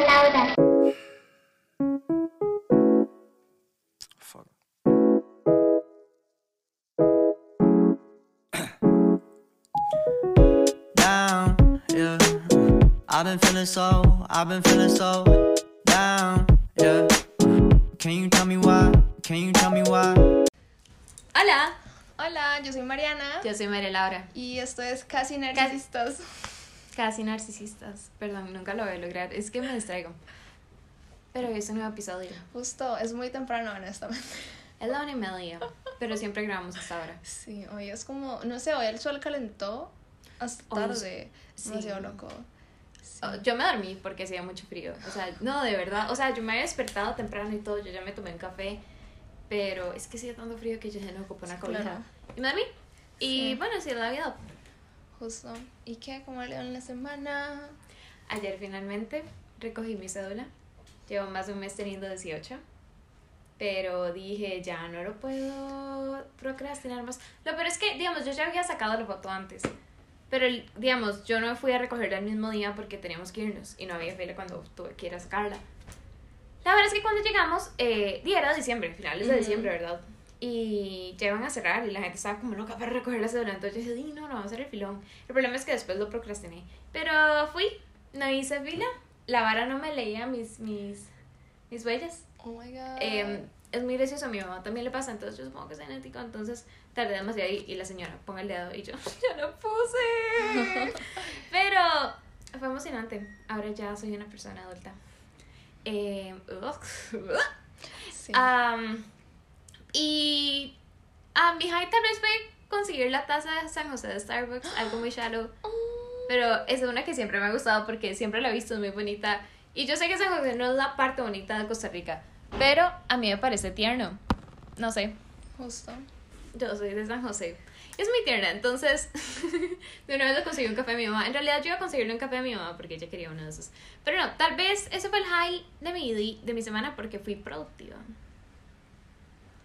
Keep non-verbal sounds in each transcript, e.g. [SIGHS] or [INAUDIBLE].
Laura. Fuck. down, yeah. I've been feeling so, I've been feeling so down, yeah. Can you tell me why? Can you tell me why? Hola, Hola, yo soy Mariana yo soy María Laura. y esto es Casi Narcisistas. Casi narcisistas. Perdón, nunca lo voy a lograr. Es que me distraigo. Pero hoy es un nuevo episodio. Justo, es muy temprano, honestamente. Es la una y media, pero siempre grabamos hasta ahora. Sí, hoy es como, no sé, hoy el sol calentó hasta Hoy es- tarde. sí. Demasiado loco. Sí. Oh, Yo me dormí porque hacía mucho frío. O sea, no, de verdad. O sea, yo me había despertado temprano y todo. Yo ya me tomé un café. Pero es que hacía tanto frío que yo ya no ocupo una cobija. Claro. Y me dormí. Y Sí. bueno, sí, la vida. Justo. ¿Y qué? ¿Cómo le en la semana? Ayer finalmente recogí mi cédula. Llevo más de un mes teniendo 18. Pero dije, ya no lo puedo procrastinar más. Lo peor es que, digamos, yo ya había sacado la foto antes. Pero, digamos, yo no fui a recogerla el mismo día porque teníamos que irnos. Y no había fila cuando tuve que ir a sacarla. La verdad es que cuando llegamos, eh, día era diciembre, finales de Ujú. diciembre, ¿verdad? Y ya iban a cerrar y la gente estaba como loca para recoger la cédula. Entonces yo dije, "Di, no, no, vamos a hacer el filón. El problema es que después lo procrastiné. Pero fui, no hice fila. La vara no me leía mis, mis, mis huellas. Oh my god. Eh, es muy gracioso, a mi mamá también le pasa, entonces yo supongo que es genético, entonces tardé demasiado y, y la señora ponga el dedo y yo, [LAUGHS] ya lo puse. [LAUGHS] Pero fue emocionante, ahora ya soy una persona adulta. Eh, [LAUGHS] sí. Am, y a mi high tal vez fue conseguir la taza de San José de Starbucks, algo muy shallow. [GASPS] Pero es una que siempre me ha gustado porque siempre la he visto, es muy bonita. Y yo sé que San José no es la parte bonita de Costa Rica, pero a mí me parece tierno. No sé, Justo. yo soy de San José. Es muy tierna, entonces [LAUGHS] de una vez le conseguí un café a mi mamá. En realidad yo iba a conseguirle un café a mi mamá porque ella quería uno de esos. Pero no, tal vez ese fue el high de mi, de mi semana porque fui productiva.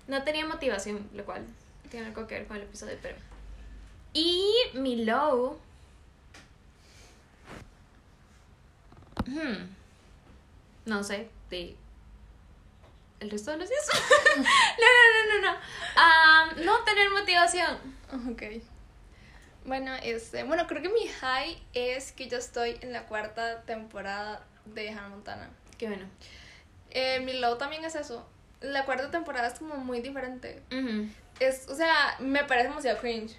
No tenía motivación, lo cual tiene algo que ver con el episodio, pero... Y mi low... Hmm. No sé, de... El resto de los días. [LAUGHS] no, no, no, no, no. Am, no tener motivación. Ok. Bueno, este, bueno, creo que mi high es que yo estoy en la cuarta temporada de Hannah Montana. Qué bueno. Eh, mi low también es eso. La cuarta temporada es como muy diferente. Es, o sea, me parece demasiado cringe.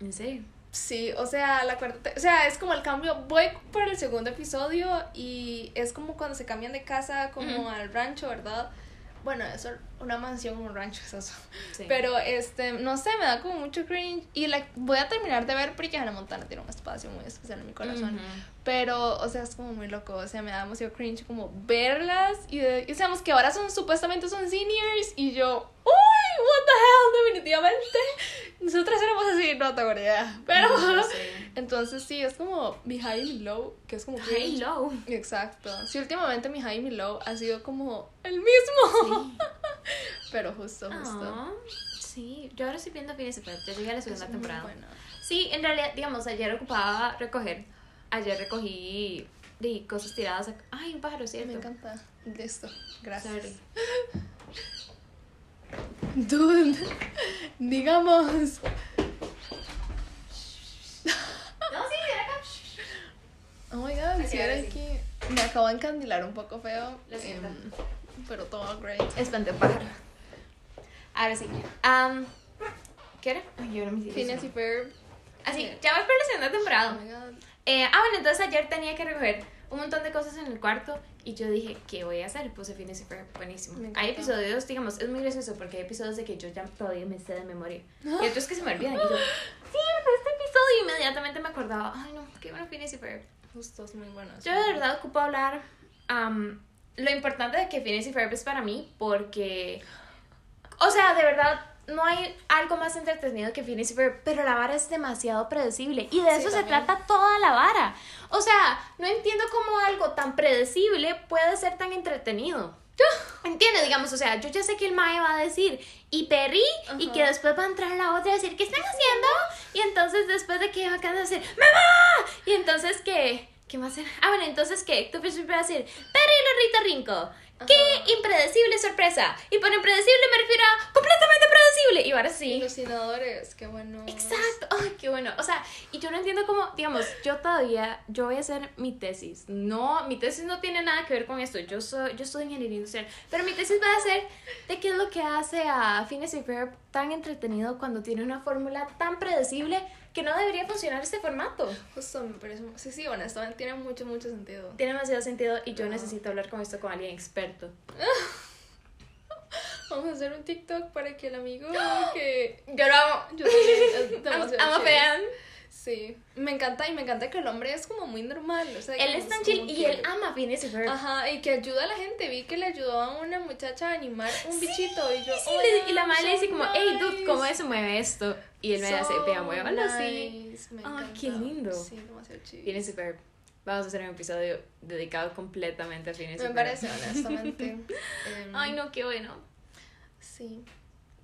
¿En serio? Sí, o sea, la cuarta, o sea, es como el cambio, voy por el segundo episodio y es como cuando se cambian de casa como al rancho, ¿verdad? Bueno, eso, una mansión, un rancho es eso. Sí. Pero, este, no sé, me da como mucho cringe y la voy a terminar de ver porque Hannah Montana tiene un espacio muy especial en mi corazón. Pero, o sea, es como muy loco, o sea, me da demasiado cringe como verlas y, de, y sabemos que ahora son, supuestamente son seniors y yo, uy, what the hell, definitivamente. Nosotras éramos así, no tengo idea. Pero, No sé. entonces sí, es como mi high y mi low, que es como High cringe. low. Exacto. Sí, últimamente mi high y mi low ha sido como el mismo. Sí. [LAUGHS] Pero justo, justo. Ah, sí, yo ahora estoy viendo Phineas y ya llegué a la segunda Es temporada. buena. Sí, en realidad, digamos, ayer ocupaba recoger. Ayer recogí de cosas tiradas. Ay, un pájaro, ¿cierto? Me encanta. Listo. Gracias. Sorry. [LAUGHS] Dude, [LAUGHS] digamos. No, sí, era acá. Oh my god, si era sí. aquí. Me acabo de encandilar un poco feo. Lo em, pero todo great. Espanté pájaro. Ahora sí. Am, ¿Qué era? Ay, ahora me Phineas y. Ferb. Así, Sí. ya voy por la segunda Oh temporada. my god. Eh, ah, bueno, entonces ayer tenía que recoger un montón de cosas en el cuarto y yo dije, ¿qué voy a hacer? Puse Phineas y Ferb, buenísimo. Hay episodios, digamos, es muy gracioso porque hay episodios de que yo ya todavía me sé de memoria [GASPS] y otros que se me olvidan y yo, sí, este episodio y inmediatamente me acordaba, ay no, qué bueno Phineas y Ferb. Justo es muy bueno. Yo de verdad ocupo hablar am, lo importante de que Phineas y Ferb es para mí porque, o sea, de verdad no hay algo más entretenido que Phineas y Ferb, pero la vara es demasiado predecible y de Sí, eso se trata toda la vara. O sea, no entiendo cómo algo tan predecible puede ser tan entretenido. [LAUGHS] Entiende, digamos, o sea, yo ya sé que el Mae va a decir y Perry y Ajá. que después va a entrar la otra y decir, ¿qué están haciendo? Y entonces después de que va a decir, ¡Mamá! Y entonces que ¿Qué más era? Ah, bueno, entonces, ¿qué? Tú siempre vas a decir, Perry Rita Rinco. ¡Qué impredecible sorpresa! Y por impredecible me refiero a completamente predecible. Y ahora sí. Ilusionadores, qué bueno. Exacto, qué bueno. O sea, y yo no entiendo cómo, digamos, yo todavía, yo voy a hacer mi tesis. No, mi tesis no tiene nada que ver con esto. Yo soy, yo estudio ingeniería industrial. Pero mi tesis va a ser de qué es lo que hace a Phineas y Ferb tan entretenido cuando tiene una fórmula tan predecible que no debería funcionar este formato. Justo, me parece. Sí, sí, honestamente tiene mucho, mucho sentido. Tiene demasiado sentido y yo necesito hablar con esto con alguien experto. [LAUGHS] Vamos a hacer un TikTok para que el amigo que. Yo lo amo. Yo también. es [LAUGHS] demasiado I'm a chill. fan. Sí. Me encanta y me encanta que el hombre es como muy normal. O sea, Él es tan chill y que- él ama a Phineas y Ferb. Ajá, y que ayuda a la gente. Vi que le ayudó a una muchacha a animar un bichito. Y yo. Sí, "Oh, le- y la madre le dice como, hey, dude, nice". ¿cómo se mueve esto? Y él me So hace, vea, muévalo así. nice, encanta. qué lindo. Sí, demasiado chill. Phineas y Ferb. Vamos a hacer un episodio dedicado completamente a Phineas y Me parece, honestamente. [LAUGHS] Em, Ay, no, qué bueno. Sí.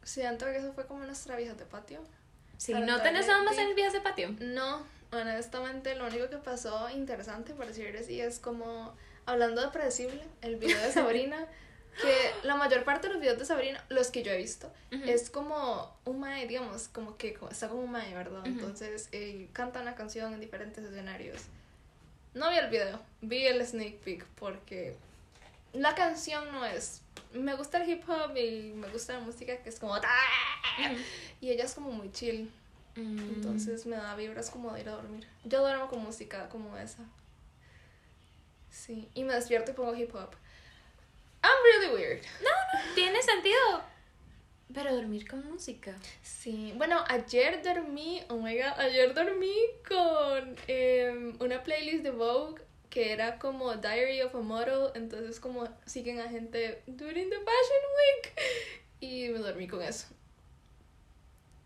Siento que eso fue como nuestra vieja de patio. Sí, ¿no tenés nada más en el vías de patio? No, honestamente lo único que pasó interesante, por decir así, es como hablando de predecible, el video de [LAUGHS] Sabrina, que la mayor parte de los videos de Sabrina, los que yo he visto, es como un mae, digamos, como que como- está como un mae, ¿verdad? Entonces eh, canta una canción en diferentes escenarios. No vi el video, vi el sneak peek porque la canción no es... Me gusta el hip hop y me gusta la música que es como... Y ella es como muy chill. Mm. Entonces me da vibras como de ir a dormir. Yo duermo con música como esa. Sí, y me despierto y pongo hip hop. I'm really weird. Tiene sentido. Pero dormir con música. Sí, bueno, ayer dormí, oh my god, ayer dormí con em, una playlist de Vogue que era como Diary of a Model, entonces como siguen a gente during the Fashion Week y me dormí con eso.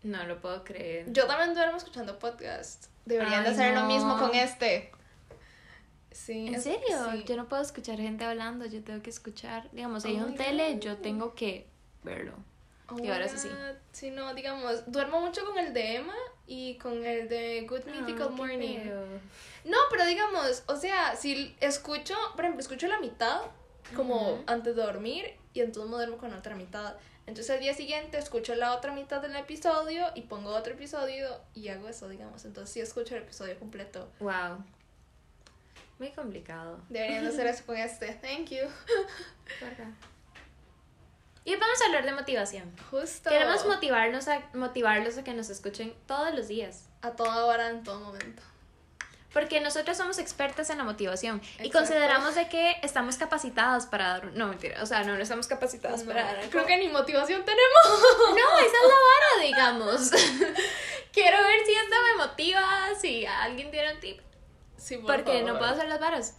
No lo puedo creer. Yo también duermo escuchando podcast. Deberían de hacer lo mismo con este. Sí. ¿En es- serio? sí. Yo no puedo escuchar gente hablando, yo tengo que escuchar. Digamos, si hay Oh un tele, God. yo tengo que verlo. Oh Y ahora sí. God. Sí, no, digamos, duermo mucho con el de Emma y con el de Good Mythical Ah, qué Morning. No, pero digamos, o sea, si escucho, por ejemplo, escucho la mitad como antes de dormir y entonces me duermo con la otra mitad. Entonces al día siguiente escucho la otra mitad del episodio y pongo otro episodio y hago eso, digamos. Entonces sí escucho el episodio completo. Wow. Muy complicado. Deberían de hacer eso con este. Thank you. Y vamos a hablar de motivación. Justo. Queremos motivarnos a, motivarlos a que nos escuchen todos los días. a toda hora, en todo momento. Porque nosotros somos expertas en la motivación y consideramos de que estamos capacitadas para dar... No, mentira. O sea, no, no estamos capacitadas No, para dar... creo que ni motivación tenemos. [LAUGHS] No, esa es la vara, [LAUGHS] digamos. [LAUGHS] Quiero ver si esto me motiva, si alguien tiene un tip. Sí, por Porque no puedo hacer las varas.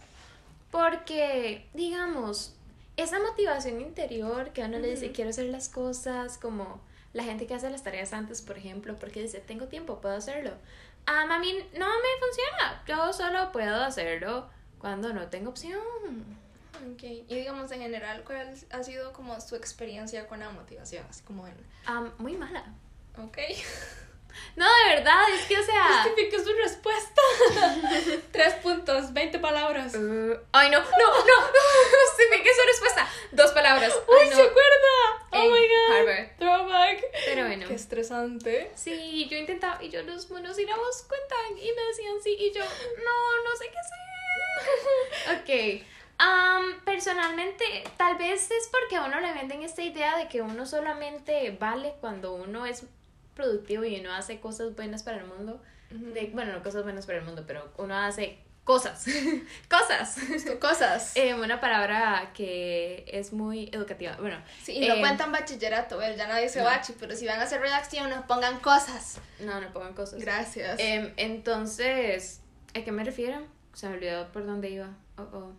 Porque, digamos, esa motivación interior que a uno le dice, quiero hacer las cosas, como la gente que hace las tareas antes, por ejemplo, porque dice, tengo tiempo, puedo hacerlo. Ah, a mí no me funciona. Yo solo puedo hacerlo cuando no tengo opción. Ok. Y digamos, en general, ¿cuál ha sido como su experiencia con la motivación? Así como en... Ah, muy mala. Ok. [LAUGHS] No, de verdad, es que, o sea... Justifique su respuesta. [LAUGHS] Tres puntos, 20 palabras. Uh, ay, no, no, no. Dos palabras. ¡Uy, [LAUGHS] Ay, no. se acuerda! ¡Oh, my God! Harvard. Throwback. Pero bueno. Qué estresante. Sí, yo intentaba y yo los monosílabos cuentan y me decían sí y yo no, no sé qué hacer. [LAUGHS] Ok. am, personalmente, tal vez es porque a uno le venden esta idea de que uno solamente vale cuando uno es productivo y uno hace cosas buenas para el mundo. De, bueno, no cosas buenas para el mundo, pero uno hace cosas. [LAUGHS] cosas. Cosas. [LAUGHS] Eh, una palabra que es muy educativa. Bueno, sí, y no eh, cuentan bachillerato, ya nadie dice no. bachi, pero si van a hacer redacción, nos pongan cosas. no, no pongan cosas. Gracias. Em, entonces, ¿a qué me refiero? Se me olvidó por dónde iba. Oh, oh.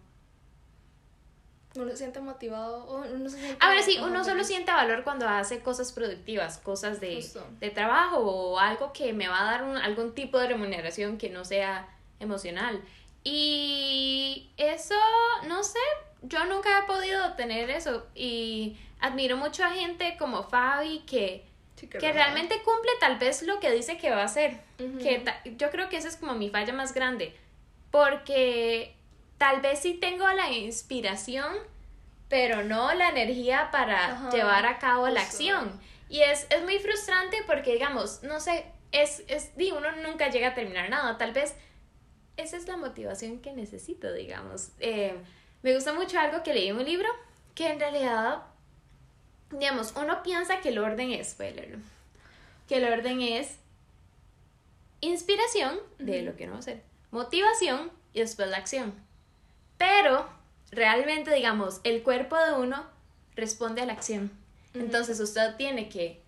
uno se siente motivado. Uno se siente Ahora sí, uno solo siente valor cuando hace cosas productivas, cosas de, Justo. de trabajo o algo que me va a dar un- algún tipo de remuneración que no sea emocional. Y eso, no sé, yo nunca he podido tener eso. Y admiro mucho a gente como Fabi que, Sí, que realmente cumple tal vez lo que dice que va a hacer. Que yo creo que esa es como mi falla más grande. porque tal vez sí tengo la inspiración, pero no la energía para Ajá, llevar a cabo la acción. Y es, es muy frustrante porque, digamos, no sé, es, es, uno nunca llega a terminar nada. Tal vez esa es la motivación que necesito, digamos. Eh, me gusta mucho algo que leí en un libro, que en realidad, digamos, uno piensa que el orden es, voy a leerlo, que el orden es inspiración de lo que uno va a hacer, motivación y después la acción. Pero realmente, digamos, el cuerpo de uno responde a la acción. Entonces usted tiene que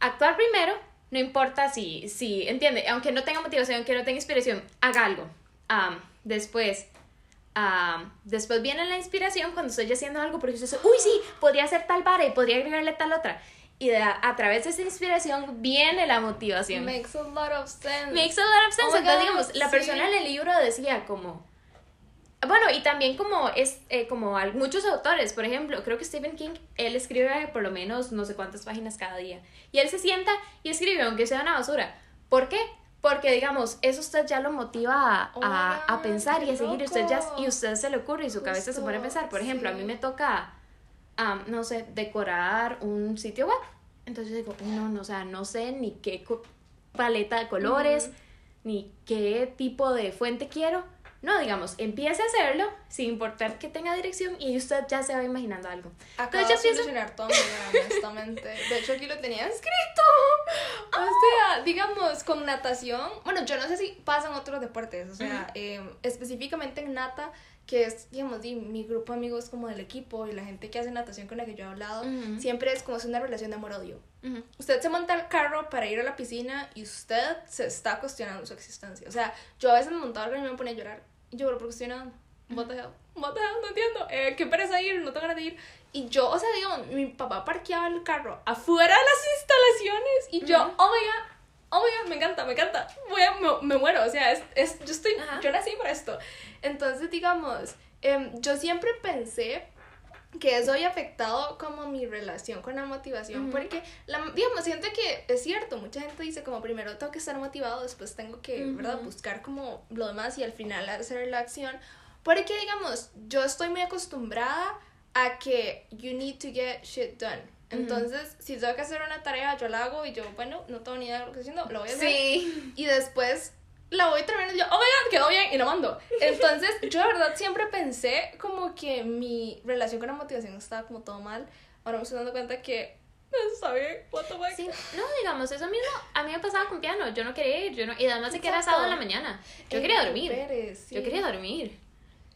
actuar primero, no importa si, si, entiende, aunque no tenga motivación, que no tenga inspiración, haga algo. Am, después, am, después viene la inspiración cuando estoy haciendo algo porque usted dice, uy, sí, podría hacer tal vara y podría agregarle tal otra. Y de- a, través de esa inspiración viene la motivación. Makes a lot of sense. Makes a lot of sense. Oh Entonces, God, digamos, la sí. persona en el libro decía como... Bueno, y también como es eh, como muchos autores, por ejemplo, creo que Stephen King, él escribe por lo menos no sé cuántas páginas cada día. Y él se sienta y escribe, aunque sea una basura. ¿Por qué? Porque, digamos, eso usted ya lo motiva a, Oh a- pensar y a seguir. Y usted, ya, y usted se le ocurre y su cabeza se pone a pensar. Por ejemplo, a mí me toca, am, no sé, decorar un sitio web. Entonces digo, no, no, o sea, no sé ni qué paleta de colores, ni qué tipo de fuente quiero. No, digamos, empiece a hacerlo sin importar que tenga dirección y usted ya se va imaginando algo. Acabo Entonces de solucionar todo [LAUGHS] honestamente. De hecho, aquí lo tenía escrito. O sea, digamos, con natación. Bueno, yo no sé si pasan otros deportes. O sea, eh, específicamente en nata, que es, digamos, di- mi grupo de amigos como del equipo y la gente que hace natación con la que yo he hablado, Ujú. siempre es como es una relación de amor-odio. Ujú. Usted se monta al carro para ir a la piscina y usted se está cuestionando su existencia. O sea, yo a veces me montaba al carro y me ponía a llorar. Y yo, ¿por qué estoy? What the hell? What the hell? No entiendo. Eh, ¿Qué pereza ir? No tengo ganas de ir. Y yo, o sea, digo, mi papá parqueaba el carro afuera de las instalaciones y yo, Ujú. oh my god, oh my god, me encanta, me encanta. Voy a, me, me muero, o sea, es, es, yo estoy, Ajá. yo nací para esto. Entonces, digamos, em, yo siempre pensé que eso había afectado como mi relación con la motivación, porque, la, digamos, siento que es cierto, mucha gente dice como primero tengo que estar motivado, después tengo que, ¿verdad?, buscar como lo demás y al final hacer la acción, porque, digamos, yo estoy muy acostumbrada a que you need to get shit done. Entonces, si tengo que hacer una tarea, yo la hago y yo, bueno, no tengo ni idea de lo que estoy haciendo, lo voy a hacer Sí. y después la voy terminando y yo, oh my god, quedó bien y lo mando. Entonces, [LAUGHS] yo de verdad siempre pensé como que mi relación con la motivación estaba como todo mal. Ahora me estoy dando cuenta que [LAUGHS] está bien, what the fuck. Sí, no, digamos, eso mismo a mí me pasaba con piano. Yo no quería ir, yo no, y además de que era sábado en la mañana. Yo quería dormir. Pérez, sí. Yo quería dormir.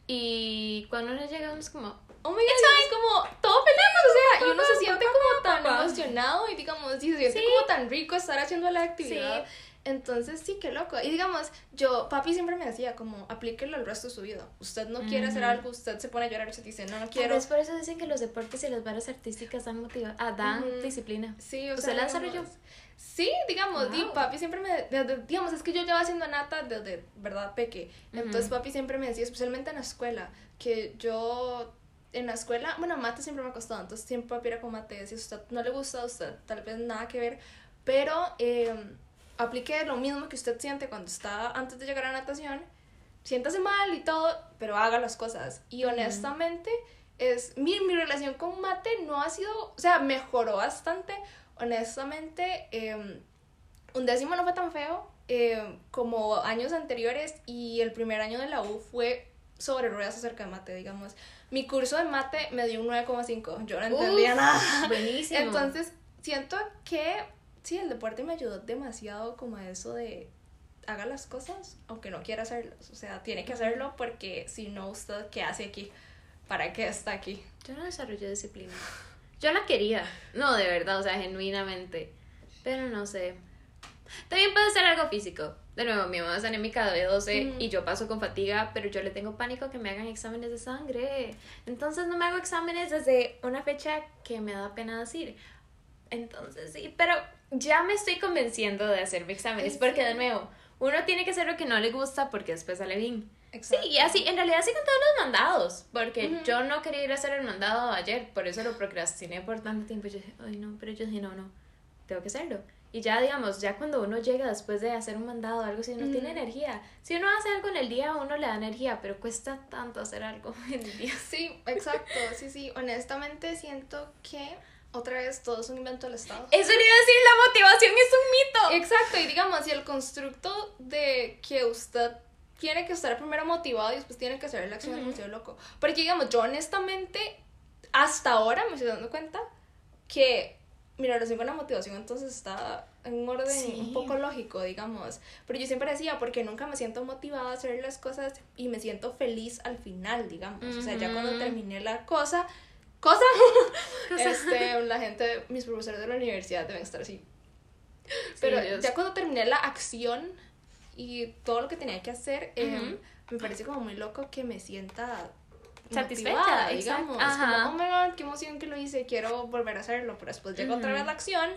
Y cuando nos llegamos como, Oh my god, y es como todo feliz, o sea, y uno se siente como tan emocionado y digamos, y se siente Sí. como tan rico estar haciendo la actividad. Sí. Entonces, sí, qué loco. Y digamos, yo, papi siempre me decía, como, aplíquelo el resto de su vida. Usted no quiere hacer Ujú. algo, usted se pone a llorar y usted dice, no, no quiero. vez por eso dicen que los deportes y las varas artísticas dan, motiva ah, dan Ujú. disciplina. Sí, o ¿Usted sea, la desarrolló? Sí, digamos, di, Wow. papi siempre me, desde- digamos, es que yo llevo haciendo nata desde, verdad, peque. Entonces Ujú. papi siempre me decía, especialmente en la escuela, que yo en la escuela, bueno, mate siempre me ha costado, entonces siempre era como mate, si a usted no le gusta, a usted tal vez nada que ver, pero eh, aplique lo mismo que usted siente cuando está antes de llegar a natación, siéntase mal y todo, pero haga las cosas. Y honestamente, es mi, mi relación con mate no ha sido, o sea, mejoró bastante. Honestamente, eh, un décimo no fue tan feo eh, como años anteriores y el primer año de la U fue sobre ruedas acerca de mate, digamos. Mi curso de mate me dio un 9,5, yo no entendía Uf, nada. Buenísimo. Entonces, siento que sí, el deporte me ayudó demasiado como a eso de haga las cosas aunque no quiera hacerlas. O sea, tiene que hacerlo porque si no, usted, ¿qué hace aquí? ¿Para qué está aquí? Yo no desarrollé disciplina. Yo la quería. No, de verdad, o sea, genuinamente. Pero no sé. También puede ser algo físico. De nuevo, mi mamá es anémica de B12 Ujú. y yo paso con fatiga, pero yo le tengo pánico que me hagan exámenes de sangre. Entonces no me hago exámenes desde una fecha que me da pena decir. Entonces sí, pero ya me estoy convenciendo de hacerme exámenes ¿En porque de nuevo, uno tiene que hacer lo que no le gusta porque después sale bien. Sí, Exacto. y así, en realidad sí con todos los mandados, porque yo no quería ir a hacer el mandado ayer, por eso lo procrastiné por tanto tiempo. Yo dije, ay no, pero yo dije, no, no, tengo que hacerlo. Y ya, digamos, ya cuando uno llega después de hacer un mandado o algo así, uno tiene energía. Si uno hace algo en el día, uno le da energía, pero cuesta tanto hacer algo [LAUGHS] en el día. Sí, exacto, sí, sí. Honestamente siento que otra vez todo es un invento del Estado. Eso le iba a decir, la motivación es un mito. Exacto, y digamos, y el constructo de que usted tiene que estar primero motivado y después tiene que hacer la acción es demasiado loco. Porque digamos, yo honestamente, hasta ahora me estoy dando cuenta que mi relación con la motivación entonces está en un orden Sí. un poco lógico, digamos. Pero yo siempre decía, porque nunca me siento motivada a hacer las cosas y me siento feliz al final, digamos. O sea, ya cuando terminé la cosa, [LAUGHS] cosa, este, la gente, mis profesores de la universidad deben estar así. Pero ya cuando terminé la acción y todo lo que tenía que hacer, eh, Ujú. me parece como muy loco que me sienta Satisfecha, motivada, digamos. Ajá. Como, oh my god, qué emoción que lo hice, quiero volver a hacerlo. Pero después llega otra Ujú. vez la acción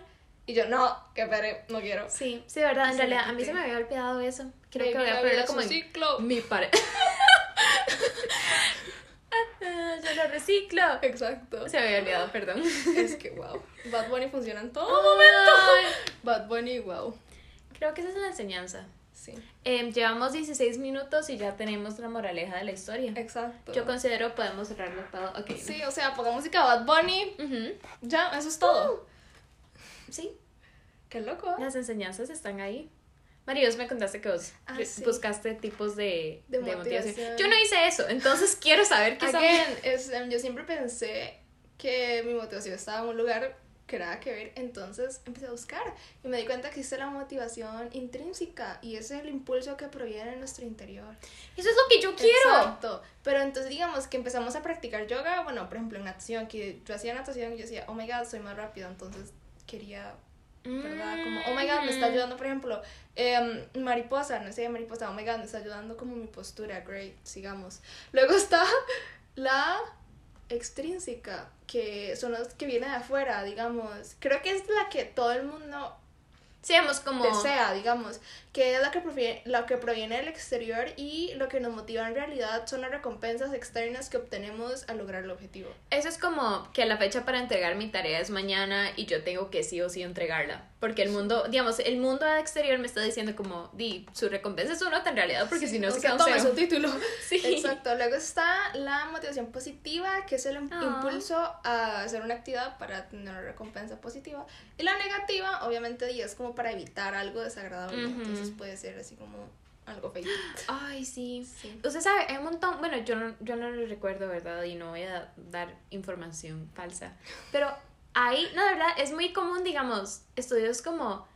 y yo, no, que pare, no quiero. Sí, sí, verdad, en realidad, a mí se me había olvidado eso. Creo que voy a vida como en ciclo. mi pared. [LAUGHS] Yo lo reciclo. Exacto. Se me había olvidado, perdón. Es que, wow. Bad Bunny funciona en todo Ay, [LAUGHS] Bad Bunny, wow. Creo que esa es la enseñanza. Sí, Em, llevamos 16 minutos y ya tenemos la moraleja de la historia. exacto. Yo considero podemos cerrarlo todo. Ok. Sí, o sea, ponga música Bad Bunny. Ya, eso es todo. Sí, Qué loco. las enseñanzas están ahí. Maríos, me contaste que vos Ah, sí. buscaste tipos de, De de motivación. motivación. Yo no hice eso, entonces quiero saber qué son. Again, es, em, yo siempre pensé que mi motivación estaba en un lugar que nada que ver, entonces empecé a buscar y me di cuenta que existe la motivación intrínseca y ese es el impulso que proviene de nuestro interior. Eso es lo que yo quiero. Exacto. Pero entonces digamos que empezamos a practicar yoga, bueno, por ejemplo en natación, que yo hacía natación y yo decía, oh my god, soy más rápido, entonces quería ¿verdad? Como, oh my god, me está Mm. ayudando, por ejemplo, em, mariposa, no sé, mariposa, oh my god, me está ayudando como mi postura, great, sigamos. Luego está la extrínseca, que son los que vienen de afuera, digamos. Creo que es la que todo el mundo Seamos como... desea, digamos, que es la que, proviene, la que proviene del exterior y lo que nos motiva en realidad son las recompensas externas que obtenemos al lograr el objetivo. Eso es como que la fecha para entregar mi tarea es mañana y yo tengo que sí o sí entregarla. Porque el mundo, digamos, el mundo exterior me está diciendo como, di, su recompensa es una nota en realidad, porque si no o se sea, un toma su título. [LAUGHS] Exacto. Luego está la motivación positiva, que es el Ah. impulso a hacer una actividad para tener una recompensa positiva. Y la negativa, obviamente, y es como para evitar algo desagradable. Ujú. Entonces puede ser así como algo feito. Ay, sí. Sí. Usted sabe, hay un montón, bueno, yo no, yo no lo recuerdo, ¿verdad? Y no voy a dar información falsa. Pero ahí, no, de verdad, es muy común, digamos, estudios como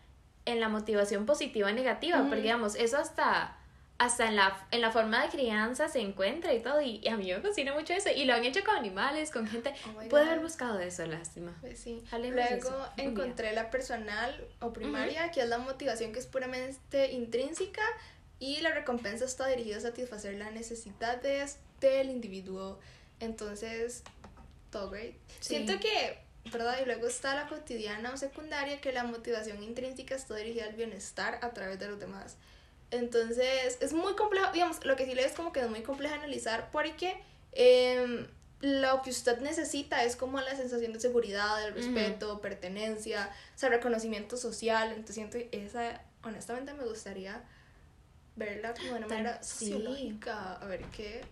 en la motivación positiva y negativa, porque, digamos, eso hasta, hasta en, la, en la forma de crianza se encuentra y todo, y, y a mí me fascina mucho eso, y lo han hecho con animales, con gente. Oh God. haber buscado eso, lástima. Pues sí. Luego encontré la personal o primaria, que es la motivación que es puramente intrínseca y la recompensa está dirigida a satisfacer las necesidades del individuo. Entonces, todo great. Sí. Siento que, ¿verdad? Y luego está la cotidiana o secundaria, que la motivación intrínseca está dirigida al bienestar a través de los demás. Entonces, es muy complejo, digamos, lo que sí le es como que es muy complejo analizar porque em, lo que usted necesita es como la sensación de seguridad, el respeto, pertenencia, o sea, reconocimiento social. Entonces, siento esa, honestamente, me gustaría verla como de una Tan- manera sí. sociológica, a ver qué,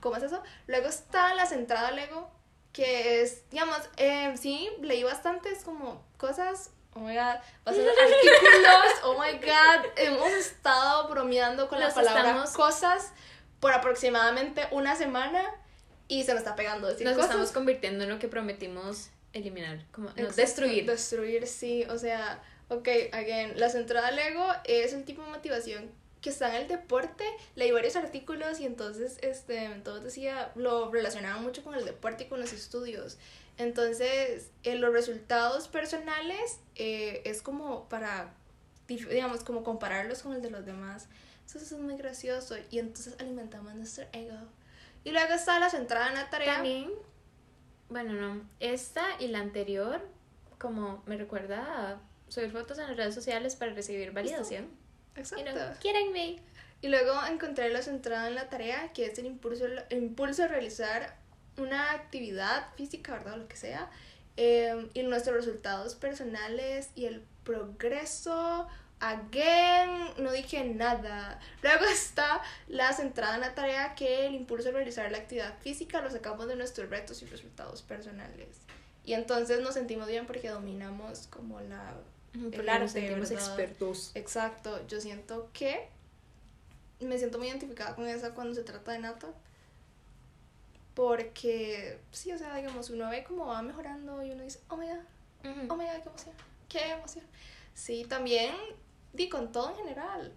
cómo es eso. Luego está la centrada al ego, que es, digamos, em, sí, leí bastantes como cosas Oh my god, bastantes artículos. Oh my god, hemos estado bromeando con la Los palabra estamos- cosas por aproximadamente una semana y se nos está pegando decir Nos cosas. estamos convirtiendo en lo que prometimos eliminar, como no, destruir. Destruir, sí. O sea, ok, again, la centrada al ego es el tipo de motivación que está en el deporte. Leí varios artículos y entonces, este, todos decía, lo relacionaban mucho con el deporte y con los estudios. Entonces, eh, los resultados personales eh, es como para, digamos, como compararlos con el de los demás. Entonces, eso es muy gracioso y entonces alimentamos nuestro ego. Y luego está la centrada en la tarea. También, bueno, no, esta y la anterior, como me recuerda a subir fotos en las redes sociales para recibir validación. Y Exacto. no, quierenme. Y luego encontré la centrada en la tarea, que es el impulso, el impulso a realizar una actividad física, ¿verdad? O lo que sea. eh, y nuestros resultados personales y el progreso, again, no dije nada. Luego [LAUGHS] está la centrada en la tarea que el impulso de realizar la actividad física lo sacamos de nuestros retos y resultados personales. Y entonces nos sentimos bien porque dominamos como la el arte, ¿verdad? expertos. Exacto, yo siento que me siento muy identificada con esa cuando se trata de Nata. Porque, sí, o sea, digamos, uno ve cómo va mejorando y uno dice, oh my god, oh my god, qué emoción, qué emoción. Sí, también di con todo en general.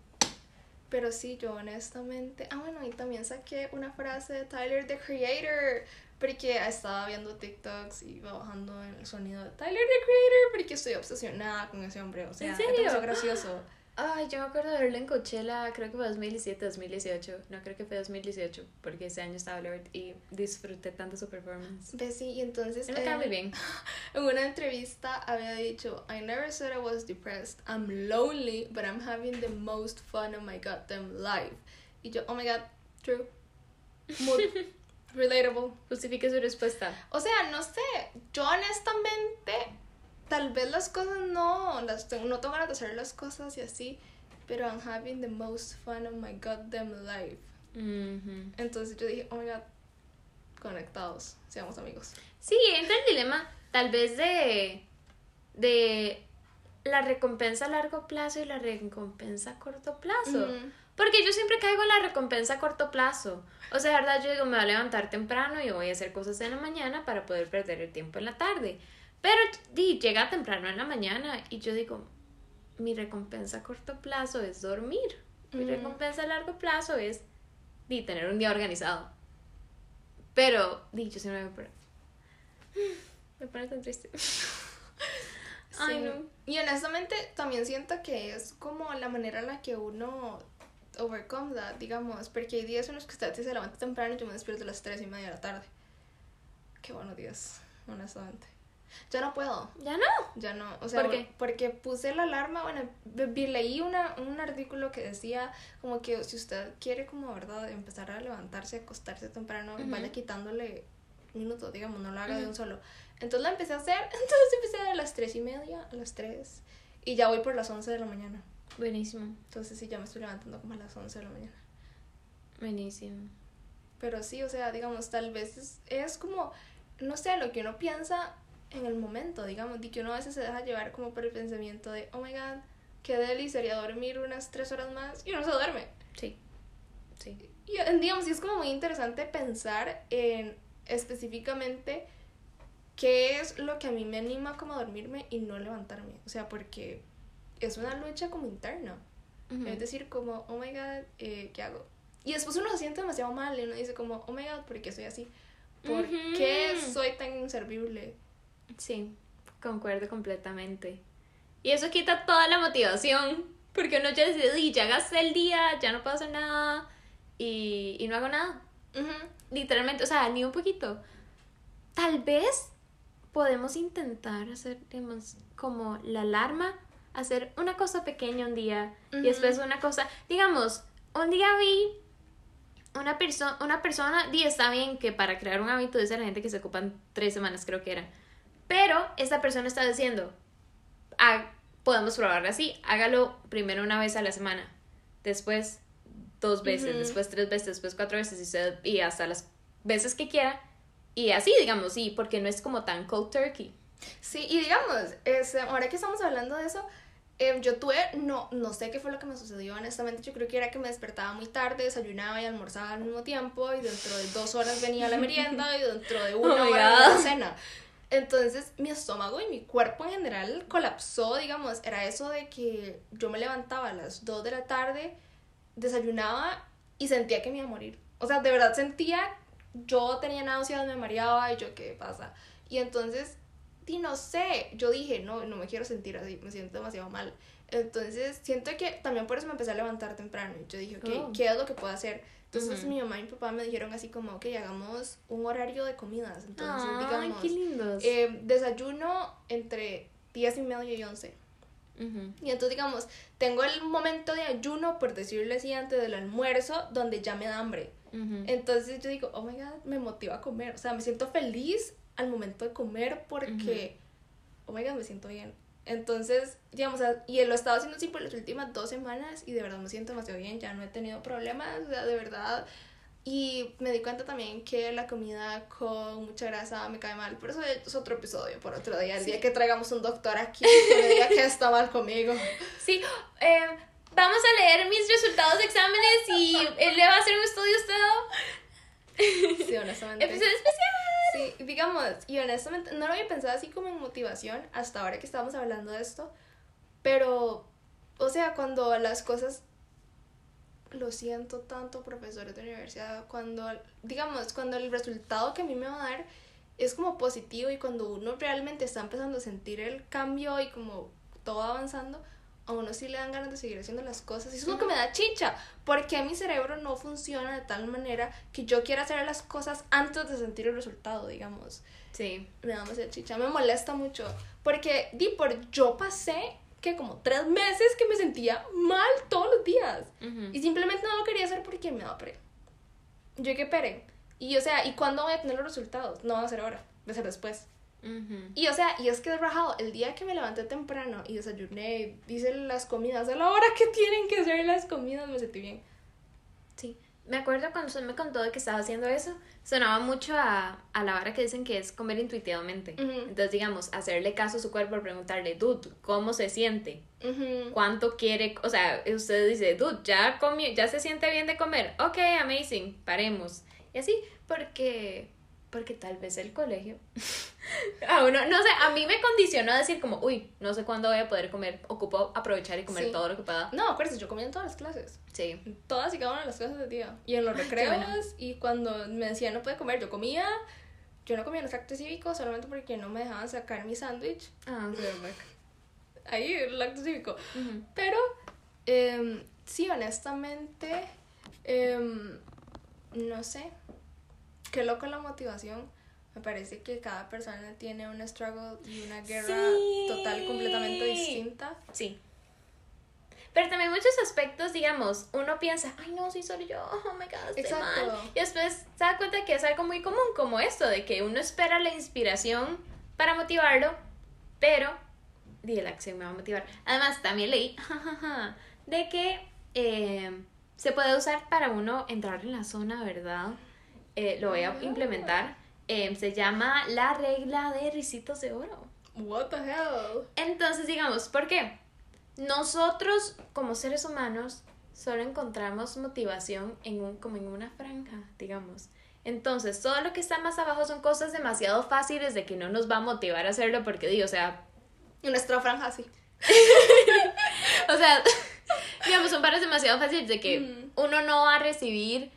Pero sí, yo honestamente. Ah, bueno, y también saqué una frase de Tyler the Creator. Porque estaba viendo TikToks y iba bajando el sonido de Tyler the Creator. Porque estoy obsesionada con ese hombre. O sea, ¿En serio? es gracioso. Ay, yo me acuerdo de verlo en Coachella, creo que fue 2017, 2018. No creo que fue 2018, porque ese año estaba Lord y disfruté tanto su performance. Sí, y entonces. Él me cae eh, muy bien. [LAUGHS] En una entrevista había dicho, I never said I was depressed. I'm lonely, but I'm having the most fun of my goddamn life. Y yo, oh my god, true. Muy [LAUGHS] relatable. Justifique su respuesta. O sea, no sé, yo honestamente, tal vez las cosas no, las no tengo ganas de hacer las cosas y así, pero I'm having the most fun of my goddamn life. Ujú. Entonces yo dije, oh my god, conectados, seamos amigos. Sí, entra el dilema tal vez de, de la recompensa a largo plazo y la recompensa a corto plazo. Porque yo siempre caigo en la recompensa a corto plazo. O sea, verdad, yo digo, me voy a levantar temprano y voy a hacer cosas en la mañana para poder perder el tiempo en la tarde. Pero di, llega temprano en la mañana y yo digo, mi recompensa a corto plazo es dormir. Mi Mm. recompensa a largo plazo es di, tener un día organizado. Pero, di, yo siempre me pone, [SIGHS] me pone tan triste. [LAUGHS] Ay, Sí. no. Y honestamente también siento que es como la manera en la que uno overcome that, digamos, porque hay días en los que usted se levanta temprano y yo me despierto a las 3 y media de la tarde. Qué buenos días, honestamente. Ya no puedo, Ya no. ya no, o sea, ¿Por qué? porque puse la alarma, bueno, leí una, un artículo que decía como que si usted quiere como, ¿verdad?, empezar a levantarse, acostarse temprano, Ujú. vaya quitándole minutos, digamos, no lo haga de Ujú. un solo. Entonces la empecé a hacer, [LAUGHS] entonces empecé a las tres y media, a las 3, y ya voy por las 11 de la mañana. Buenísimo. Entonces sí, ya me estoy levantando como a las 11 de la mañana. Buenísimo. Pero sí, o sea, digamos, tal vez es, es como, no sé, lo que uno piensa en el momento, digamos, y que uno a veces se deja llevar como por el pensamiento de, oh my god, qué deli sería dormir unas tres horas más y uno se duerme. Sí. Sí. Y eh, digamos, sí es como muy interesante pensar en específicamente qué es lo que a mí me anima como a dormirme y no levantarme. O sea, porque es una lucha como interna. Ujú. Es decir, como, oh my god, eh, ¿qué hago? Y después uno se siente demasiado mal y uno dice como, oh my god, ¿por qué soy así? ¿Por Ujú. qué soy tan inservible? Sí, concuerdo completamente. Y eso quita toda la motivación, porque uno ya dice, "Di, ya gasté el día, ya no puedo hacer nada y, y no hago nada. Ujú. Literalmente, o sea, ni un poquito. Tal vez podemos intentar hacer, digamos, como la alarma, hacer una cosa pequeña un día y Ujú. después una cosa, digamos, un día vi una, persona una persona, di, está bien que para crear un hábito dice la gente que se ocupan tres semanas, creo que era. Pero esta persona está diciendo, "Ah, podemos probarlo así, hágalo primero una vez a la semana, después dos veces, Ujú. después tres veces, después cuatro veces y, y hasta las veces que quiera. Y así, digamos, sí, porque no es como tan cold turkey. Sí, y digamos, este, ahora que estamos hablando de eso, eh, yo tuve, no, no sé qué fue lo que me sucedió, honestamente, yo creo que era que me despertaba muy tarde, desayunaba y almorzaba al mismo tiempo, y dentro de dos horas venía la merienda, y dentro de una [LAUGHS] Oh hora la cena. Entonces, mi estómago y mi cuerpo en general colapsó, digamos, era eso de que yo me levantaba a las 2 de la tarde, desayunaba y sentía que me iba a morir. O sea, de verdad sentía, yo tenía náuseas, me mareaba y yo, ¿qué pasa? Y entonces, y no sé, yo dije, no, no me quiero sentir así, me siento demasiado mal. Entonces, siento que también por eso me empecé a levantar temprano. Y yo dije, ok, Oh. ¿qué es lo que puedo hacer? Entonces, mi mamá y mi papá me dijeron así como, ok, hagamos un horario de comidas. Entonces, digamos, qué lindos. eh, desayuno entre 10 y media y 11. Ujú. Y entonces, digamos, tengo el momento de ayuno, por decirlo así, antes del almuerzo, donde ya me da hambre. Entonces yo digo, oh my god, me motiva a comer. O sea, me siento feliz al momento de comer porque, oh my god, me siento bien. Entonces, digamos, y lo he estado haciendo así por las últimas dos semanas y de verdad me siento demasiado bien, ya no he tenido problemas, o sea, de verdad. Y me di cuenta también que la comida con mucha grasa me cae mal, pero eso es otro episodio por otro día, el día que traigamos un doctor aquí que me diga que está mal conmigo. [LAUGHS] Sí, eh, vamos a leer mis resultados de exámenes y él le va a hacer un estudio a usted. Sí, honestamente. Episodio especial. Sí, digamos, y honestamente no lo había pensado así como en motivación hasta ahora que estábamos hablando de esto, pero, o sea, cuando las cosas, lo siento tanto, profesores de universidad, cuando, digamos, cuando el resultado que a mí me va a dar es como positivo y cuando uno realmente está empezando a sentir el cambio y como todo avanzando, a uno sí le dan ganas de seguir haciendo las cosas. Y eso es lo que me da chicha, porque mi cerebro no funciona de tal manera que yo quiera hacer las cosas antes de sentir el resultado, digamos. Sí. Me da demasiada chicha, me molesta mucho, porque di por yo pasé que como tres meses que me sentía mal todos los días y simplemente no lo quería hacer porque me daba pre. Yo que pere. Y o sea, ¿y cuándo voy a tener los resultados? No va a ser ahora, va a ser después. Ujú. Y o sea, y es que de rajado, el día que me levanté temprano y desayuné, hice las comidas a la hora que tienen que ser las comidas, me sentí bien. Sí. Me acuerdo cuando usted me contó que estaba haciendo eso, sonaba mucho a, a la hora que dicen que es comer intuitivamente. Ujú. Entonces, digamos, hacerle caso a su cuerpo, preguntarle, dude, ¿cómo se siente? ¿Cuánto quiere? O sea, usted dice, dude, ¿ya, comió, ¿ya se siente bien de comer? Ok, amazing, paremos. Y así, porque, porque tal vez el colegio, [LAUGHS] a uno, no sé, a mí me condicionó a decir como, uy, no sé cuándo voy a poder comer, ocupo aprovechar y comer Sí. todo lo que pueda. No, acuérdense, yo comía en todas las clases. Sí. Todas y cada una de las clases del día. Y en los Ay, qué recreos, bueno. y cuando me decían no puede comer, yo comía. Yo no comía en los actos cívicos solamente porque no me dejaban sacar mi sándwich. Ah, Ahí, el acto cívico. Pero, em, sí, honestamente, em, no sé. Qué loco la motivación. Me parece que cada persona tiene un struggle y una guerra Sí. total completamente distinta. Sí. Pero también muchos aspectos, digamos, uno piensa, ay no, sí soy yo, oh my god, estoy mal. Y después se da cuenta que es algo muy común como esto, de que uno espera la inspiración para motivarlo, pero dije, la acción me va a motivar. Además, también leí [LAUGHS] de que eh, se puede usar para uno entrar en la zona, ¿verdad? Eh, lo voy a Ah. implementar. Eh, se llama la regla de risitos de oro. What the hell? Entonces, digamos, ¿por qué? Nosotros, como seres humanos, solo encontramos motivación en un, como en una franja, digamos. Entonces, todo lo que está más abajo son cosas demasiado fáciles de que no nos va a motivar a hacerlo porque, digo, o sea, nuestra franja sí. [LAUGHS] o sea, [LAUGHS] digamos, son pares demasiado fáciles de que Ujú. uno no va a recibir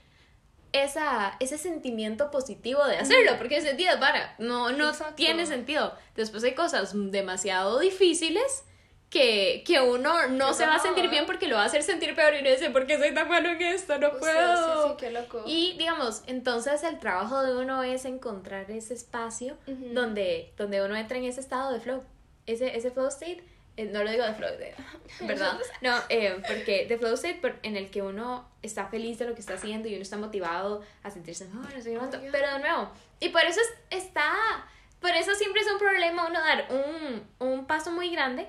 esa, ese sentimiento positivo de hacerlo, porque ese sentido es para, no, no Exacto. tiene sentido. Después hay cosas demasiado difíciles que, que uno no Qué se va a sentir bien porque lo va a hacer sentir peor y no dice, ¿por qué soy tan malo en esto? No puedo. sí, sí, qué loco. Y digamos, entonces el trabajo de uno es encontrar ese espacio donde, donde uno entra en ese estado de flow. Ese, ese flow state, no lo digo de flow, [LAUGHS] ¿verdad? No, eh, porque de flow state en el que uno está feliz de lo que está haciendo y uno está motivado a sentirse mejor, no sé Oh pero de nuevo, y por eso es- está, por eso siempre es un problema uno dar un, un paso muy grande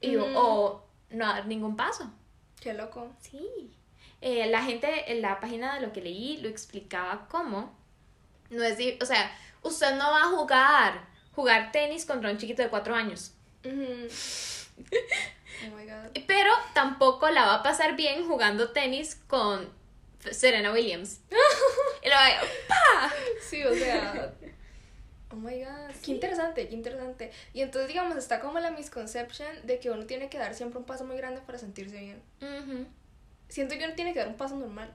y, o- Ujú. o no dar ningún paso. Qué loco. Sí. Eh, la gente en la página de lo que leí lo explicaba como no es o sea, usted no va a jugar jugar tenis contra un chiquito de cuatro años, Ujú. Oh my god. pero tampoco la va a pasar bien jugando tenis con Serena Williams. [LAUGHS] y lo va a- ¡pa! Sí, o sea. Oh my god. Qué interesante, qué interesante. Y entonces, digamos, está como la misconception de que uno tiene que dar siempre un paso muy grande para sentirse bien. Ujú. Siento que uno tiene que dar un paso normal.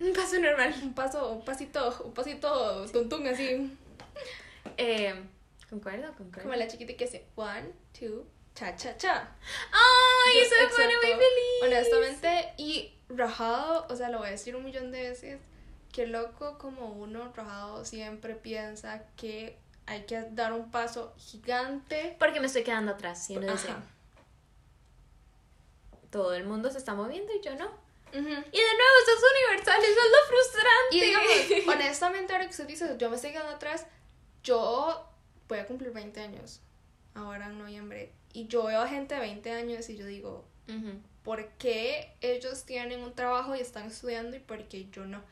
Un paso normal. Un paso, un pasito, un pasito tuntún así. Eh, concuerdo, concuerdo. Como la chiquita que hace one, two, cha, cha, cha. Ay, eso me pone muy feliz. Honestamente, y rajado, o sea, lo voy a decir un millón de veces, qué loco como uno rajado siempre piensa que hay que dar un paso gigante. Porque me estoy quedando atrás. Y uno dice, todo el mundo se está moviendo y yo no. Y de nuevo, eso es universal, eso es lo frustrante. Y digamos, honestamente, ahora que usted dice, yo me estoy quedando atrás, yo voy a cumplir 20 años. ahora en noviembre, y yo veo a gente de 20 años y yo digo, Ujú. ¿por qué ellos tienen un trabajo y están estudiando y por qué yo no?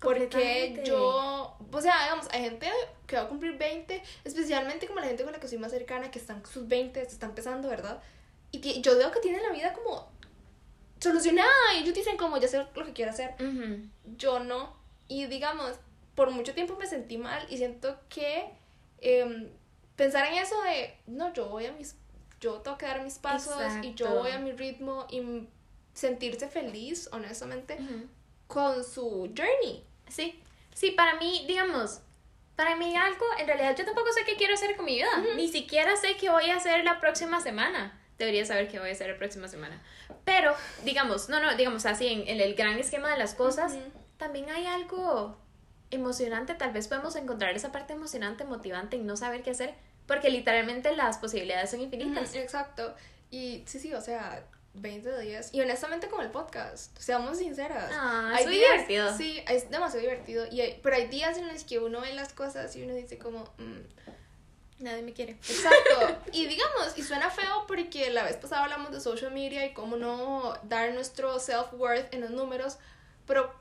Porque yo, o sea, digamos, hay gente que va a cumplir 20, especialmente como la gente con la que soy más cercana, que están sus 20, se está empezando, ¿verdad? Y que yo veo que tienen la vida como solucionada y ellos dicen como, ya sé lo que quiero hacer yo no. Y digamos, por mucho tiempo me sentí mal y siento que em, pensar en eso de, no, yo voy a mis, yo tengo que dar mis pasos y yo voy a mi ritmo y sentirse feliz, honestamente, con su journey. Sí, sí, para mí, digamos, para mí algo, en realidad yo tampoco sé qué quiero hacer con mi vida, ni siquiera sé qué voy a hacer la próxima semana. Debería saber qué voy a hacer la próxima semana. Pero, digamos, no, no, digamos así, en, en el gran esquema de las cosas, también hay algo emocionante, tal vez podemos encontrar esa parte emocionante, motivante en no saber qué hacer, porque literalmente las posibilidades son infinitas. Ujú, Exacto. Y sí, sí, o sea, 20 de 10. Y honestamente con el podcast, seamos sinceras. Ah, Hay es muy días- divertido. Sí, es demasiado divertido. Y hay- pero hay días en los que uno ve las cosas y uno dice como... mm, Nadie me quiere. [LAUGHS] Exacto. Y digamos, y suena feo porque la vez pasada hablamos de social media y cómo no dar nuestro self-worth en los números, pero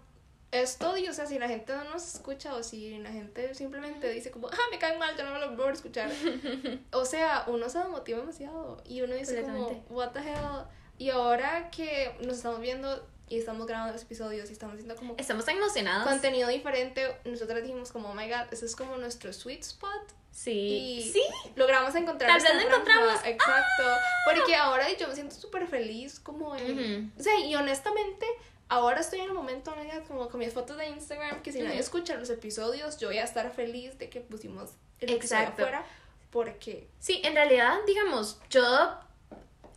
esto, y, o sea, si la gente no nos escucha o si la gente simplemente dice como, ah, me caen mal, ya no me lo a escuchar. [LAUGHS] o sea, uno se desmotiva demasiado y uno dice como, what the hell. Y ahora que nos estamos viendo y estamos grabando los episodios y estamos haciendo como Estamos tan emocionados. contenido diferente, nosotros dijimos como, oh my god, ese es como nuestro sweet spot Sí. y Sí. logramos encontrar Tal vez lo encontramos. ¡Ah! Exacto. Porque ahora yo me siento súper feliz como en... Ujú. O sea, y honestamente, ahora estoy en un momento, amiga, como con mis fotos de Instagram, que si nadie escucha los episodios, yo voy a estar feliz de que pusimos el episodio Exacto. afuera. Porque... Sí, en realidad, digamos, yo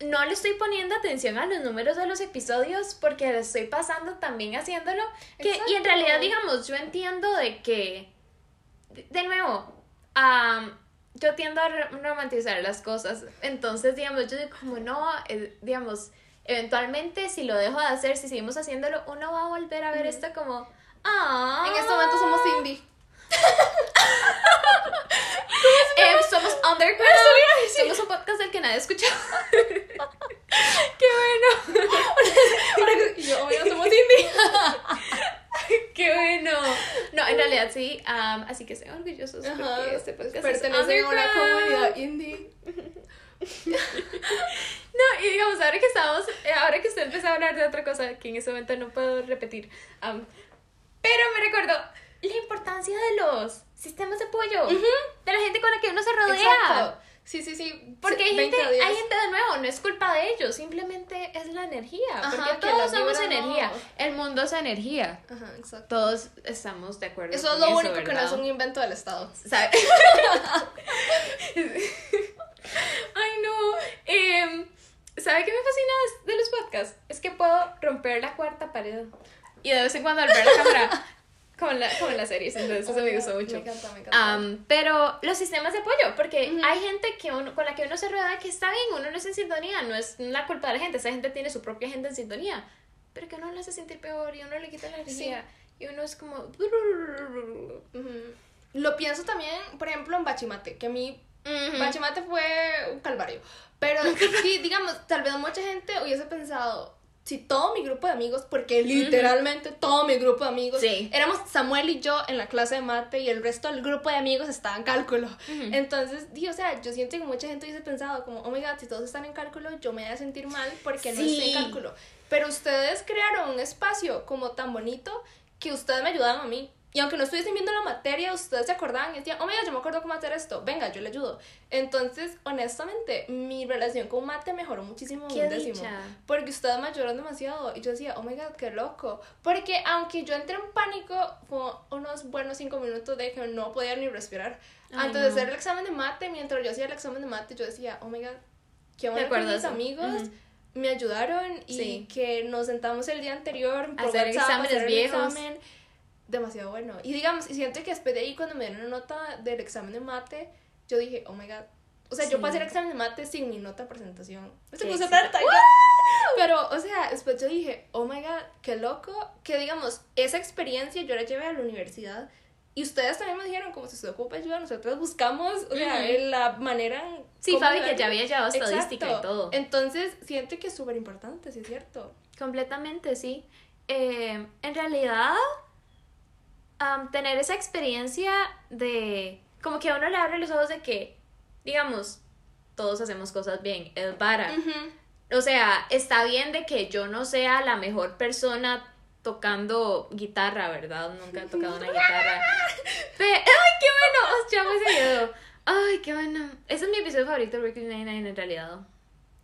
no le estoy poniendo atención a los números de los episodios porque le estoy pasando también haciéndolo. Que, y en realidad, digamos, yo entiendo de que, de, nuevo, am, yo tiendo a ro- romantizar las cosas. Entonces, digamos, yo digo como no, eh, digamos, eventualmente si lo dejo de hacer, si seguimos haciéndolo, uno va a volver a ver esto como... Ah, En este momento somos indie. [LAUGHS] Eh, somos underground. Somos un podcast del que nadie escucha. [LAUGHS] Qué bueno. [LAUGHS] Yo, somos indie. Qué bueno. En realidad sí. am, así que sean orgullosos Ajá, porque este podcast es Pertenecen a una comunidad indie. [LAUGHS] No, y digamos, ahora que estamos, eh, ahora que usted empezó a hablar de otra cosa que en ese momento no puedo repetir, am, pero me recuerdo la importancia de los sistemas de apoyo, de la gente con la que uno se rodea. Exacto. Sí, sí, sí. Porque hay 20 gente, a 10. hay gente de nuevo, no es culpa de ellos, simplemente es la energía. Ajá, porque que todos somos no- energía. El mundo es energía. Ajá, exacto. Todos estamos de acuerdo. Eso es lo único que no es un invento del Estado. ¿Sabe? [LAUGHS] Ay, no. Em, ¿Sabe qué me fascina de- de los podcasts? Es que puedo romper la cuarta pared. Y de vez en cuando al ver la cámara, como en, la, como en las series. Entonces eso me gusta mucho. Me encanta, me encanta. Am, pero los sistemas de apoyo, porque Ujú. hay gente que uno, con la que uno se rodea que está bien, uno no es en sintonía, no es la culpa de la gente, esa gente tiene su propia gente en sintonía, pero que uno le hace sentir peor y uno le quita la energía y uno es como... Ujú. Lo pienso también, por ejemplo, en Bachimate, que a mí Ujú. Bachimate fue un calvario. Pero sí, digamos, tal vez mucha gente hubiese pensado, si todo mi grupo de amigos, porque literalmente todo mi grupo de amigos, Sí. éramos Samuel y yo en la clase de mate y el resto del grupo de amigos estaba en cálculo. Entonces, di, o sea, yo siento que mucha gente hubiese pensado como, oh my god, si todos están en cálculo, yo me voy a sentir mal porque no estoy en cálculo. Pero ustedes crearon un espacio como tan bonito que ustedes me ayudaban a mí. Y aunque no estuviesen viendo la materia, ustedes se acordaban y decían, oh my god, yo me acuerdo cómo hacer esto, venga, yo le ayudo. Entonces, honestamente, mi relación con mate mejoró muchísimo Qué un décimo. Porque ustedes me ayudaron demasiado. Y yo decía, oh my god, qué loco. Porque aunque yo entré en pánico, fue unos buenos cinco minutos de que no podía ni respirar. Ay, Antes no. de hacer el examen de mate, mientras yo hacía el examen de mate, yo decía, oh my god, qué bueno que mis amigos Ujú. me ayudaron y Sí. que nos sentamos el día anterior por Hacer WhatsApp, exámenes hacer el viejos. examen. Demasiado bueno. Y digamos, y siento que después de ahí, cuando me dieron una nota del examen de mate, yo dije, oh my god. O sea, yo Sí. pasé el examen de mate sin mi nota de presentación. Puse éxito. tanta. Pero, o sea, después yo dije, oh my god, qué loco. Que digamos, esa experiencia yo la llevé a la universidad Y ustedes también me dijeron, como si usted ocupa ayuda, nosotros buscamos, o sea, en la manera... Sí, Fabi, que ya había llevado estadística y Exacto. todo. Entonces, siento que es súper importante, sí es cierto. Completamente, sí. Eh, en realidad, am, tener esa experiencia de, como que a uno le abre los ojos de que, digamos, todos hacemos cosas bien, es vara. O sea, está bien de que yo no sea la mejor persona tocando guitarra, ¿verdad? Nunca he tocado una guitarra. [LAUGHS] Pe- ¡Ay, qué bueno! Llamo ese video. ¡Ay, qué bueno! Ese es mi episodio favorito de Brooklyn Nine-Nine en realidad.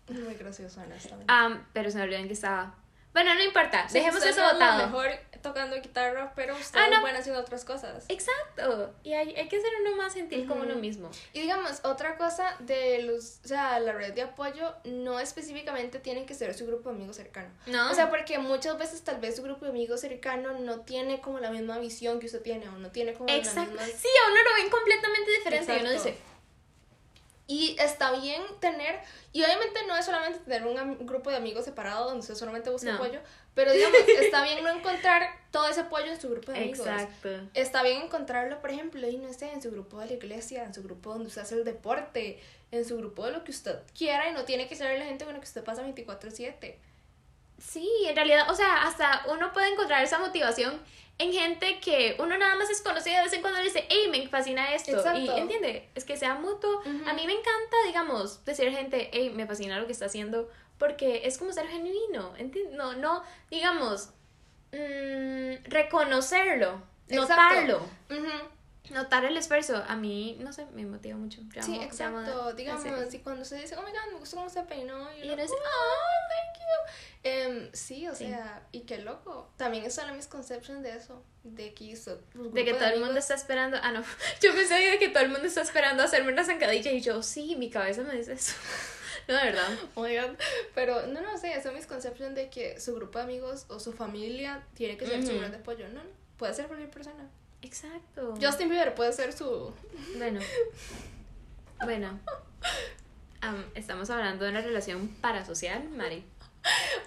Muy gracioso, honestamente. Am, pero se me olvidó en qué estaba. Bueno, no importa. Dejemos eso la botado. mejor tocando guitarra, pero usted Ah, no. haciendo otras cosas. Exacto. Y hay, hay que ser uno más gentil como Ujú. uno mismo. Y digamos, otra cosa de los, o sea, la red de apoyo no específicamente tiene que ser su grupo de amigos cercano. ¿No? O sea, porque muchas veces tal vez su grupo de amigos cercano no tiene como la misma visión que usted tiene o no tiene como Exacto. las mismas... Sí, a uno lo ven completamente diferente. Y uno Exacto. dice, Y está bien tener, y obviamente no es solamente tener un grupo de amigos separado donde usted solamente busca No. apoyo, pero digamos, está bien no encontrar todo ese apoyo en su grupo de amigos. exacto. Está bien encontrarlo, por ejemplo, y no sé, en su grupo de la iglesia, en su grupo donde usted hace el deporte, en su grupo de lo que usted quiera y no tiene que ser la gente con la que usted pasa 24/7. Sí, en realidad, o sea, hasta uno puede encontrar esa motivación en gente que uno nada más es conocido de vez en cuando le dice, hey, me fascina esto. Exacto. Y entiende, es que sea mutuo. A mí me encanta, digamos, decir a gente, hey, me fascina lo que está haciendo, porque es como ser genuino. enti- No, no, digamos, mm, reconocerlo, Exacto. notarlo. Notar el esfuerzo, a mí, no sé, me motiva mucho. Sí, exacto. Digamos, eso. y cuando usted dice, oh my god, me gusta cómo se peinó, y, Y uno dice, oh, thank you. Em, sí, o Sí. sea, y qué loco. También es la misconception de eso, de que, De todo el mundo está esperando. Ah, no. [LAUGHS] Yo pensé de que todo el mundo está esperando hacerme una zancadilla y yo, sí, mi cabeza me dice eso. [LAUGHS] No, de verdad. [LAUGHS] Oh my God. Pero no, no sé, esa misconcepción de que su grupo de amigos o su familia tiene que ser su red de apoyo. No, no, puede ser cualquier persona. Exacto. Justin Bieber puede ser su. Bueno. Bueno. Am, estamos hablando de una relación parasocial, Mari.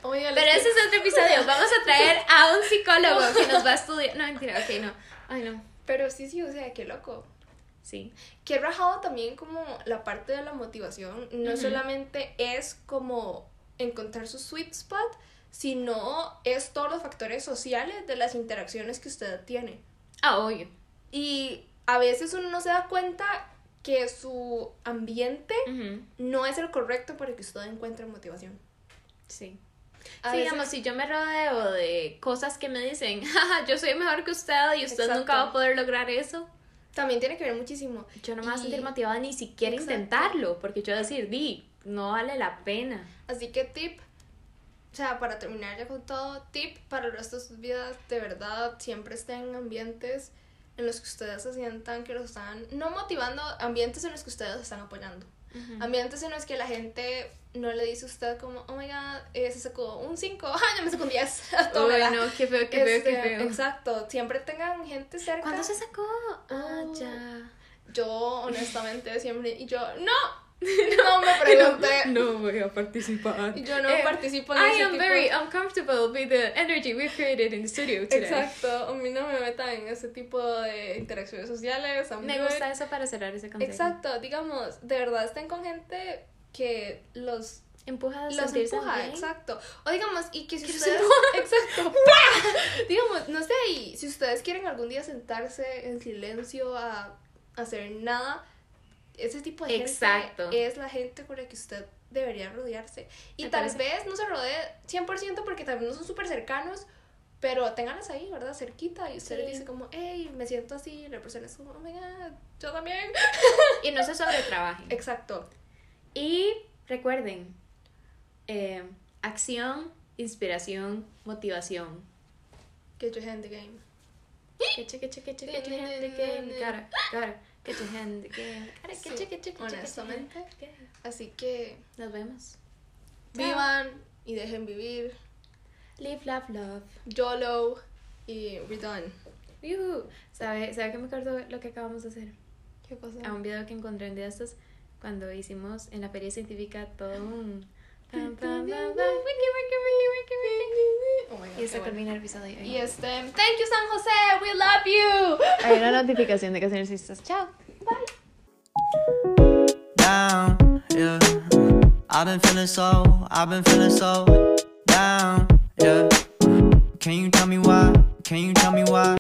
Oiga, Pero ese es otro episodio. Vamos a traer a un psicólogo que nos va a estudiar. No, mentira, ok, no. Ay, no. Pero sí, sí, o sea, qué loco. Sí. Que he rajado también como la parte de la motivación. No solamente es como encontrar su sweet spot, sino es todos los factores sociales de las interacciones que usted tiene. Ah, obvio. Y a veces uno no se da cuenta que su ambiente no es el correcto para que usted encuentre motivación. Sí. A Sí, veces- digamos, si yo me rodeo de cosas que me dicen, [LAUGHS] jaja, yo soy mejor que usted y usted Exacto. nunca va a poder lograr eso, También tiene que ver muchísimo. yo no me voy a sentir motivada ni siquiera Exacto. intentarlo, porque yo voy a decir, di, no vale la pena. Así que tip, o sea, para terminar ya con todo, tip para el resto de sus vidas, de verdad, siempre estén en ambientes en los que ustedes se sientan que los están, no motivando, ambientes en los que ustedes están apoyando. Ambientes en los que la gente no le dice a usted como, oh my god, eh, se sacó un 5, [LAUGHS] ah, ya me sacó un 10. [LAUGHS] Uy, Tómela. no, qué feo, qué feo, qué Este, feo. Exacto, siempre tengan gente cerca. ¿Cuándo se sacó? Ah, Oh. ya. Yo, honestamente, siempre, y yo, no, [LAUGHS] no me pregunté. [LAUGHS] No voy a participar. Yo no Eh, participo en I ese am tipo very uncomfortable with the energy we've created in the studio today. Exacto, a mí no me metan en ese tipo de interacciones sociales. I'm Me good. gusta eso para cerrar ese consejo. Exacto, digamos, de verdad estén con gente que los, Empuja a los empuja, bien. exacto. O digamos, y que si ustedes. [LAUGHS] Exacto. digamos, no sé, y si ustedes quieren algún día sentarse en silencio a hacer nada, ese tipo de Exacto. gente es la gente con la que usted debería rodearse. Y Me tal parece. vez no se rodee 100% porque vez no son súper cercanos, pero ténganlas ahí, ¿verdad? Cerquita. Y usted Sí. le dice como, hey, me siento así. Y la persona es como, oh my god, yo también. Y no se sobretrabajen. Exacto. Y recuerden, eh, acción, inspiración, motivación. Get your hand the game. Get your, get your, get your, get your hand in the game. Gotta, gotta, Sí, your, get your hand honestamente. Así que Nos vemos. Vivan y dejen vivir. Live, love, love. YOLO y we're done. Yuhu. ¿Sabe, ¿Sabe qué me acuerdo lo que acabamos de hacer? ¿Qué cosa? A un video que encontré día de estos cuando hicimos en la feria científica todo un... Oh Y bueno. termina el episodio. Y este, thank you San José, we love you. Hay una notificación de que hacen ejercicios. Chao. down, yeah. I've been feeling so, I've been feeling so down, yeah. Can you tell me why? Can you tell me why?